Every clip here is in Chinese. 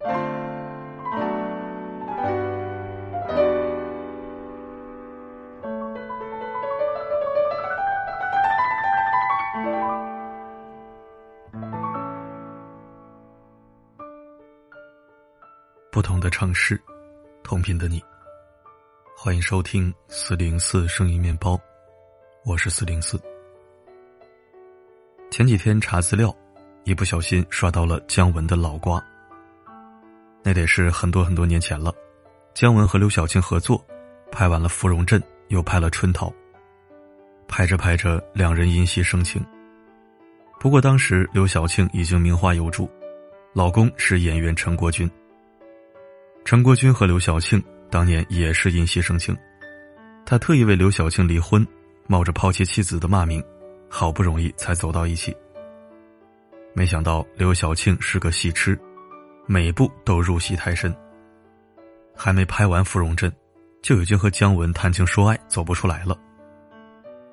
不同的城市，同频的你。欢迎收听四零四声音面包，我是四零四。前几天查资料，一不小心刷到了姜文的老瓜。那得是很多很多年前了。姜文和刘晓庆合作，拍完了《芙蓉镇》，又拍了《春桃》。拍着拍着，两人因戏生情。不过当时刘晓庆已经名花有主，老公是演员陈国军。陈国军和刘晓庆当年也是因戏生情，他特意为刘晓庆离婚，冒着抛弃妻子的骂名，好不容易才走到一起。没想到刘晓庆是个戏痴，每部都入戏太深。还没拍完《芙蓉镇》，就已经和姜文谈情说爱，走不出来了。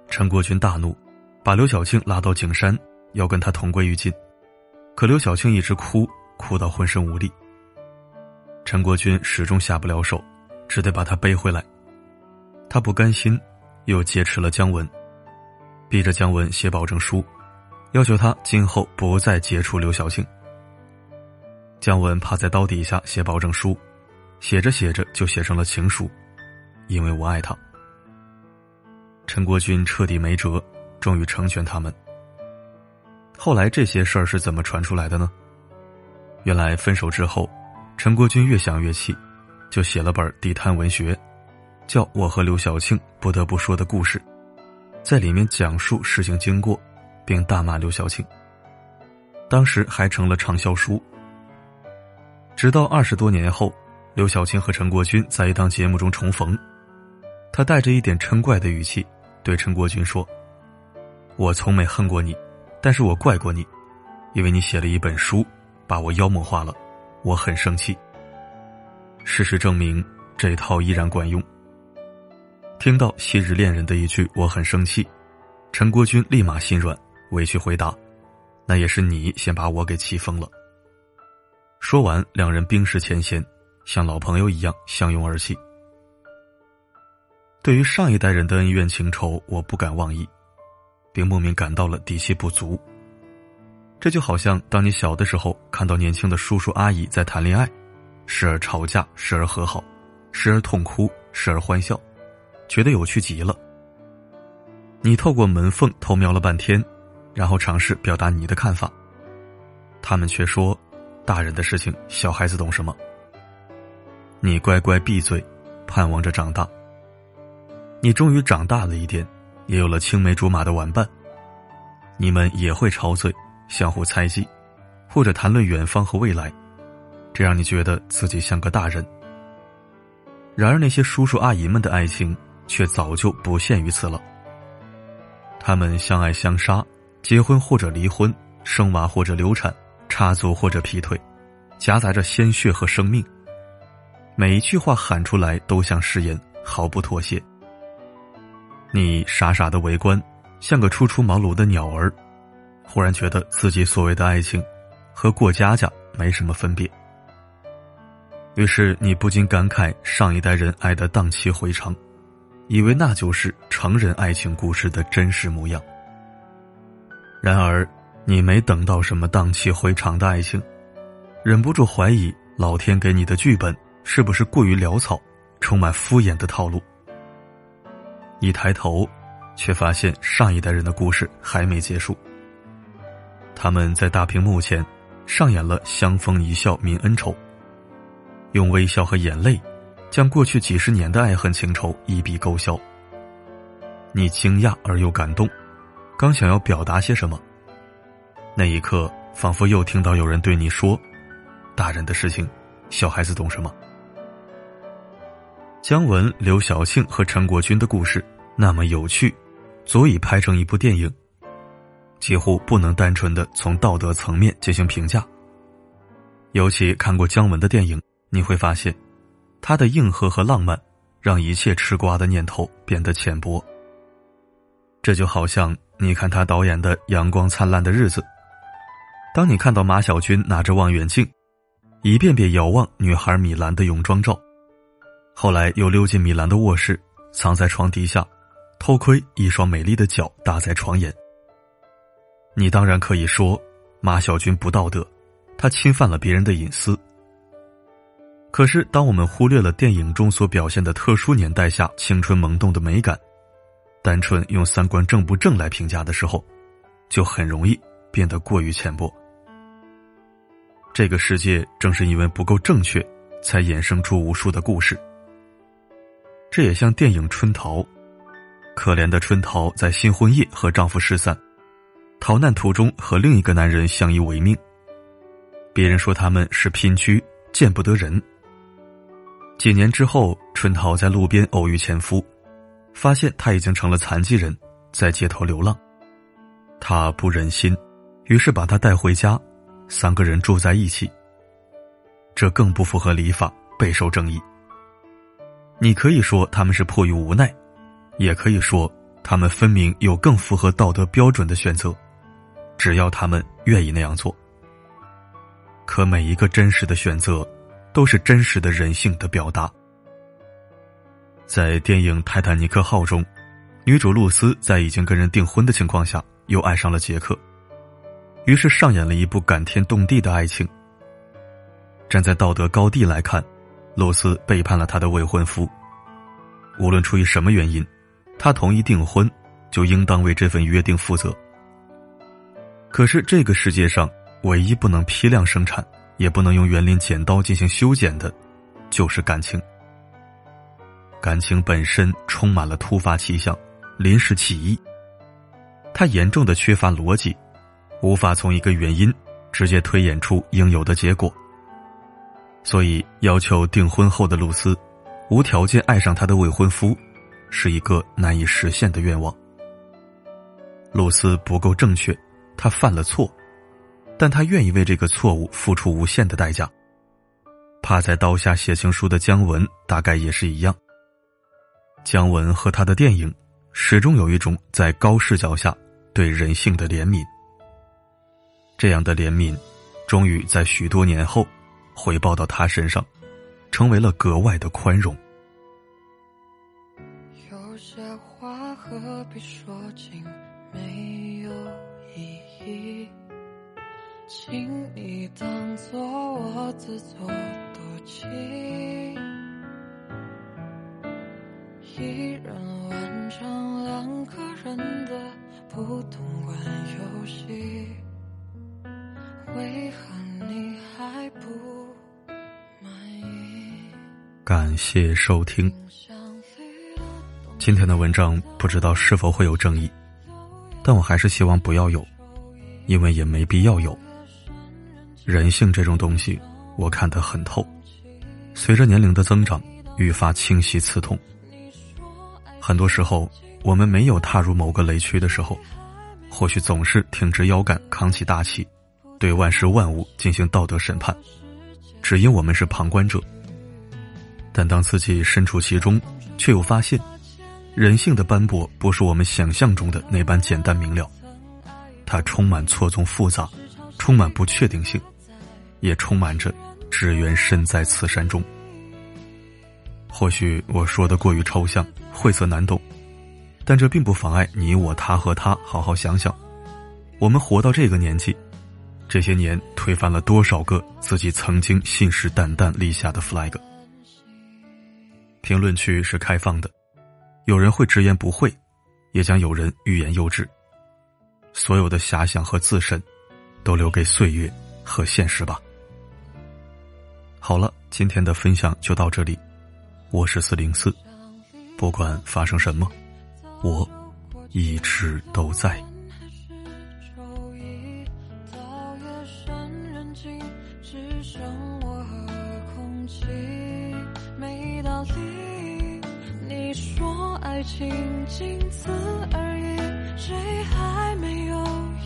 陈国军大怒，把刘晓庆拉到景山，要跟他同归于尽。可刘晓庆一直哭，哭到浑身无力。陈国军始终下不了手，只得把他背回来。他不甘心，又劫持了姜文，逼着姜文写保证书，要求他今后不再接触刘晓庆。姜文趴在刀底下写保证书，写着写着就写成了情书，因为我爱他。陈国军彻底没辙，终于成全他们。后来这些事儿是怎么传出来的呢？原来分手之后。陈国军越想越气，就写了本地摊文学，叫《我和刘晓庆不得不说的故事》，在里面讲述事情经过，并大骂刘晓庆。当时还成了畅销书。直到二十多年后，刘晓庆和陈国军在一档节目中重逢，他带着一点嗔怪的语气对陈国军说：“我从没恨过你，但是我怪过你，因为你写了一本书，把我妖魔化了。”我很生气。事实证明，这套依然管用。听到昔日恋人的一句“我很生气”，陈国军立马心软，委屈回答：“那也是你先把我给气疯了。”说完，两人冰释前嫌，像老朋友一样相拥而泣。对于上一代人的恩怨情仇，我不敢妄议，并莫名感到了底气不足。这就好像当你小的时候看到年轻的叔叔阿姨在谈恋爱，时而吵架，时而和好，时而痛哭，时而欢笑，觉得有趣极了。你透过门缝偷瞄了半天，然后尝试表达你的看法，他们却说：“大人的事情，小孩子懂什么？”你乖乖闭嘴，盼望着长大。你终于长大了一点，也有了青梅竹马的玩伴，你们也会吵嘴。相互猜忌，或者谈论远方和未来，这让你觉得自己像个大人。然而，那些叔叔阿姨们的爱情却早就不限于此了。他们相爱相杀，结婚或者离婚，生娃或者流产，插足或者劈腿，夹杂着鲜血和生命。每一句话喊出来都像誓言，毫不妥协。你傻傻的围观，像个初出茅庐的鸟儿。忽然觉得自己所谓的爱情，和过家家没什么分别。于是你不禁感慨上一代人爱的荡气回肠，以为那就是成人爱情故事的真实模样。然而，你没等到什么荡气回肠的爱情，忍不住怀疑老天给你的剧本是不是过于潦草，充满敷衍的套路。一抬头，却发现上一代人的故事还没结束。他们在大屏幕前上演了相逢一笑泯恩仇，用微笑和眼泪将过去几十年的爱恨情仇一笔勾销。你惊讶而又感动，刚想要表达些什么，那一刻仿佛又听到有人对你说：“大人的事情，小孩子懂什么？”姜文、刘晓庆和陈国军的故事那么有趣，足以拍成一部电影。几乎不能单纯的从道德层面进行评价。尤其看过姜文的电影，你会发现，他的硬核和浪漫，让一切吃瓜的念头变得浅薄。这就好像你看他导演的《阳光灿烂的日子》，当你看到马小军拿着望远镜，一遍遍遥望女孩米兰的泳装照，后来又溜进米兰的卧室，藏在床底下，偷窥一双美丽的脚搭在床沿。你当然可以说马小军不道德，他侵犯了别人的隐私。可是，当我们忽略了电影中所表现的特殊年代下青春萌动的美感，单纯用三观正不正来评价的时候，就很容易变得过于浅薄。这个世界正是因为不够正确，才衍生出无数的故事。这也像电影《春桃》，可怜的春桃在新婚夜和丈夫失散，逃难途中和另一个男人相依为命。别人说他们是姘居，见不得人。几年之后，春桃在路边偶遇前夫，发现他已经成了残疾人，在街头流浪。他不忍心，于是把他带回家。三个人住在一起，这更不符合礼法，备受争议。你可以说他们是迫于无奈，也可以说他们分明有更符合道德标准的选择，只要他们愿意那样做。可每一个真实的选择，都是真实的人性的表达。在电影《泰坦尼克号》中，女主露丝在已经跟人订婚的情况下，又爱上了杰克。于是上演了一部感天动地的爱情。站在道德高地来看，露丝背叛了她的未婚夫。无论出于什么原因，她同意订婚，就应当为这份约定负责。可是这个世界上唯一不能批量生产，也不能用园林剪刀进行修剪的，就是感情。感情本身充满了突发奇想、临时起意，它严重的缺乏逻辑。无法从一个原因直接推演出应有的结果，所以要求订婚后的露丝无条件爱上他的未婚夫，是一个难以实现的愿望。露丝不够正确，她犯了错，但她愿意为这个错误付出无限的代价。趴在刀下写情书的姜文大概也是一样。姜文和他的电影始终有一种在高视角下对人性的怜悯。这样的怜悯，终于在许多年后回报到他身上，成为了格外的宽容。有些话何必说尽，没有意义，请你当作我自作多情。一人完成两个人的不同玩游戏。为何你还不满意？感谢收听。今天的文章不知道是否会有争议，但我还是希望不要有，因为也没必要有。人性这种东西，我看得很透，随着年龄的增长，愈发清晰刺痛。很多时候，我们没有踏入某个雷区的时候，或许总是挺直腰杆，扛起大旗。对万事万物进行道德审判，只因我们是旁观者。但当自己身处其中，却又发现，人性的斑驳不是我们想象中的那般简单明了，它充满错综复杂，充满不确定性，也充满着只缘身在此山中。或许我说的过于抽象、晦涩难懂，但这并不妨碍你我他和他好好想想，我们活到这个年纪。这些年推翻了多少个自己曾经信誓旦旦立下的 flag？评论区是开放的，有人会直言不讳，也将有人欲言又止。所有的遐想和自身，都留给岁月和现实吧。好了，今天的分享就到这里，我是四零四，不管发生什么，我一直都在。仅此而已，谁还没有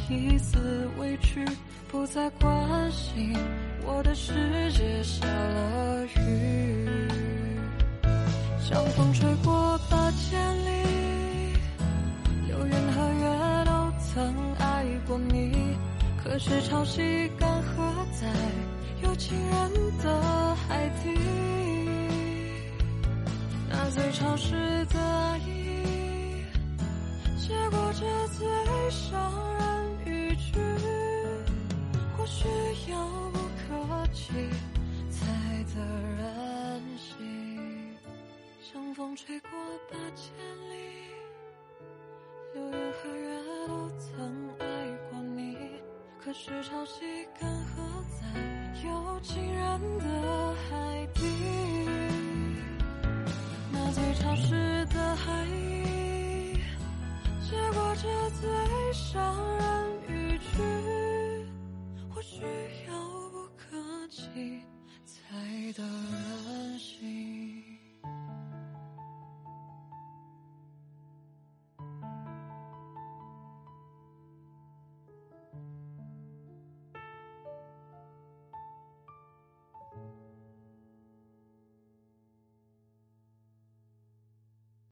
一丝委屈？不再关心我的世界下了雨，像风吹过八千里，流云和月都曾爱过你，可是潮汐干涸在有情人的海底，那最潮湿的意，这最伤人语句，或许遥不可及才得人心。像风吹过八千里，流云和月都曾爱过你，可是潮汐干涸在有情人的海底，那最潮湿的海，结果这最伤人语句，或许遥不可及才得。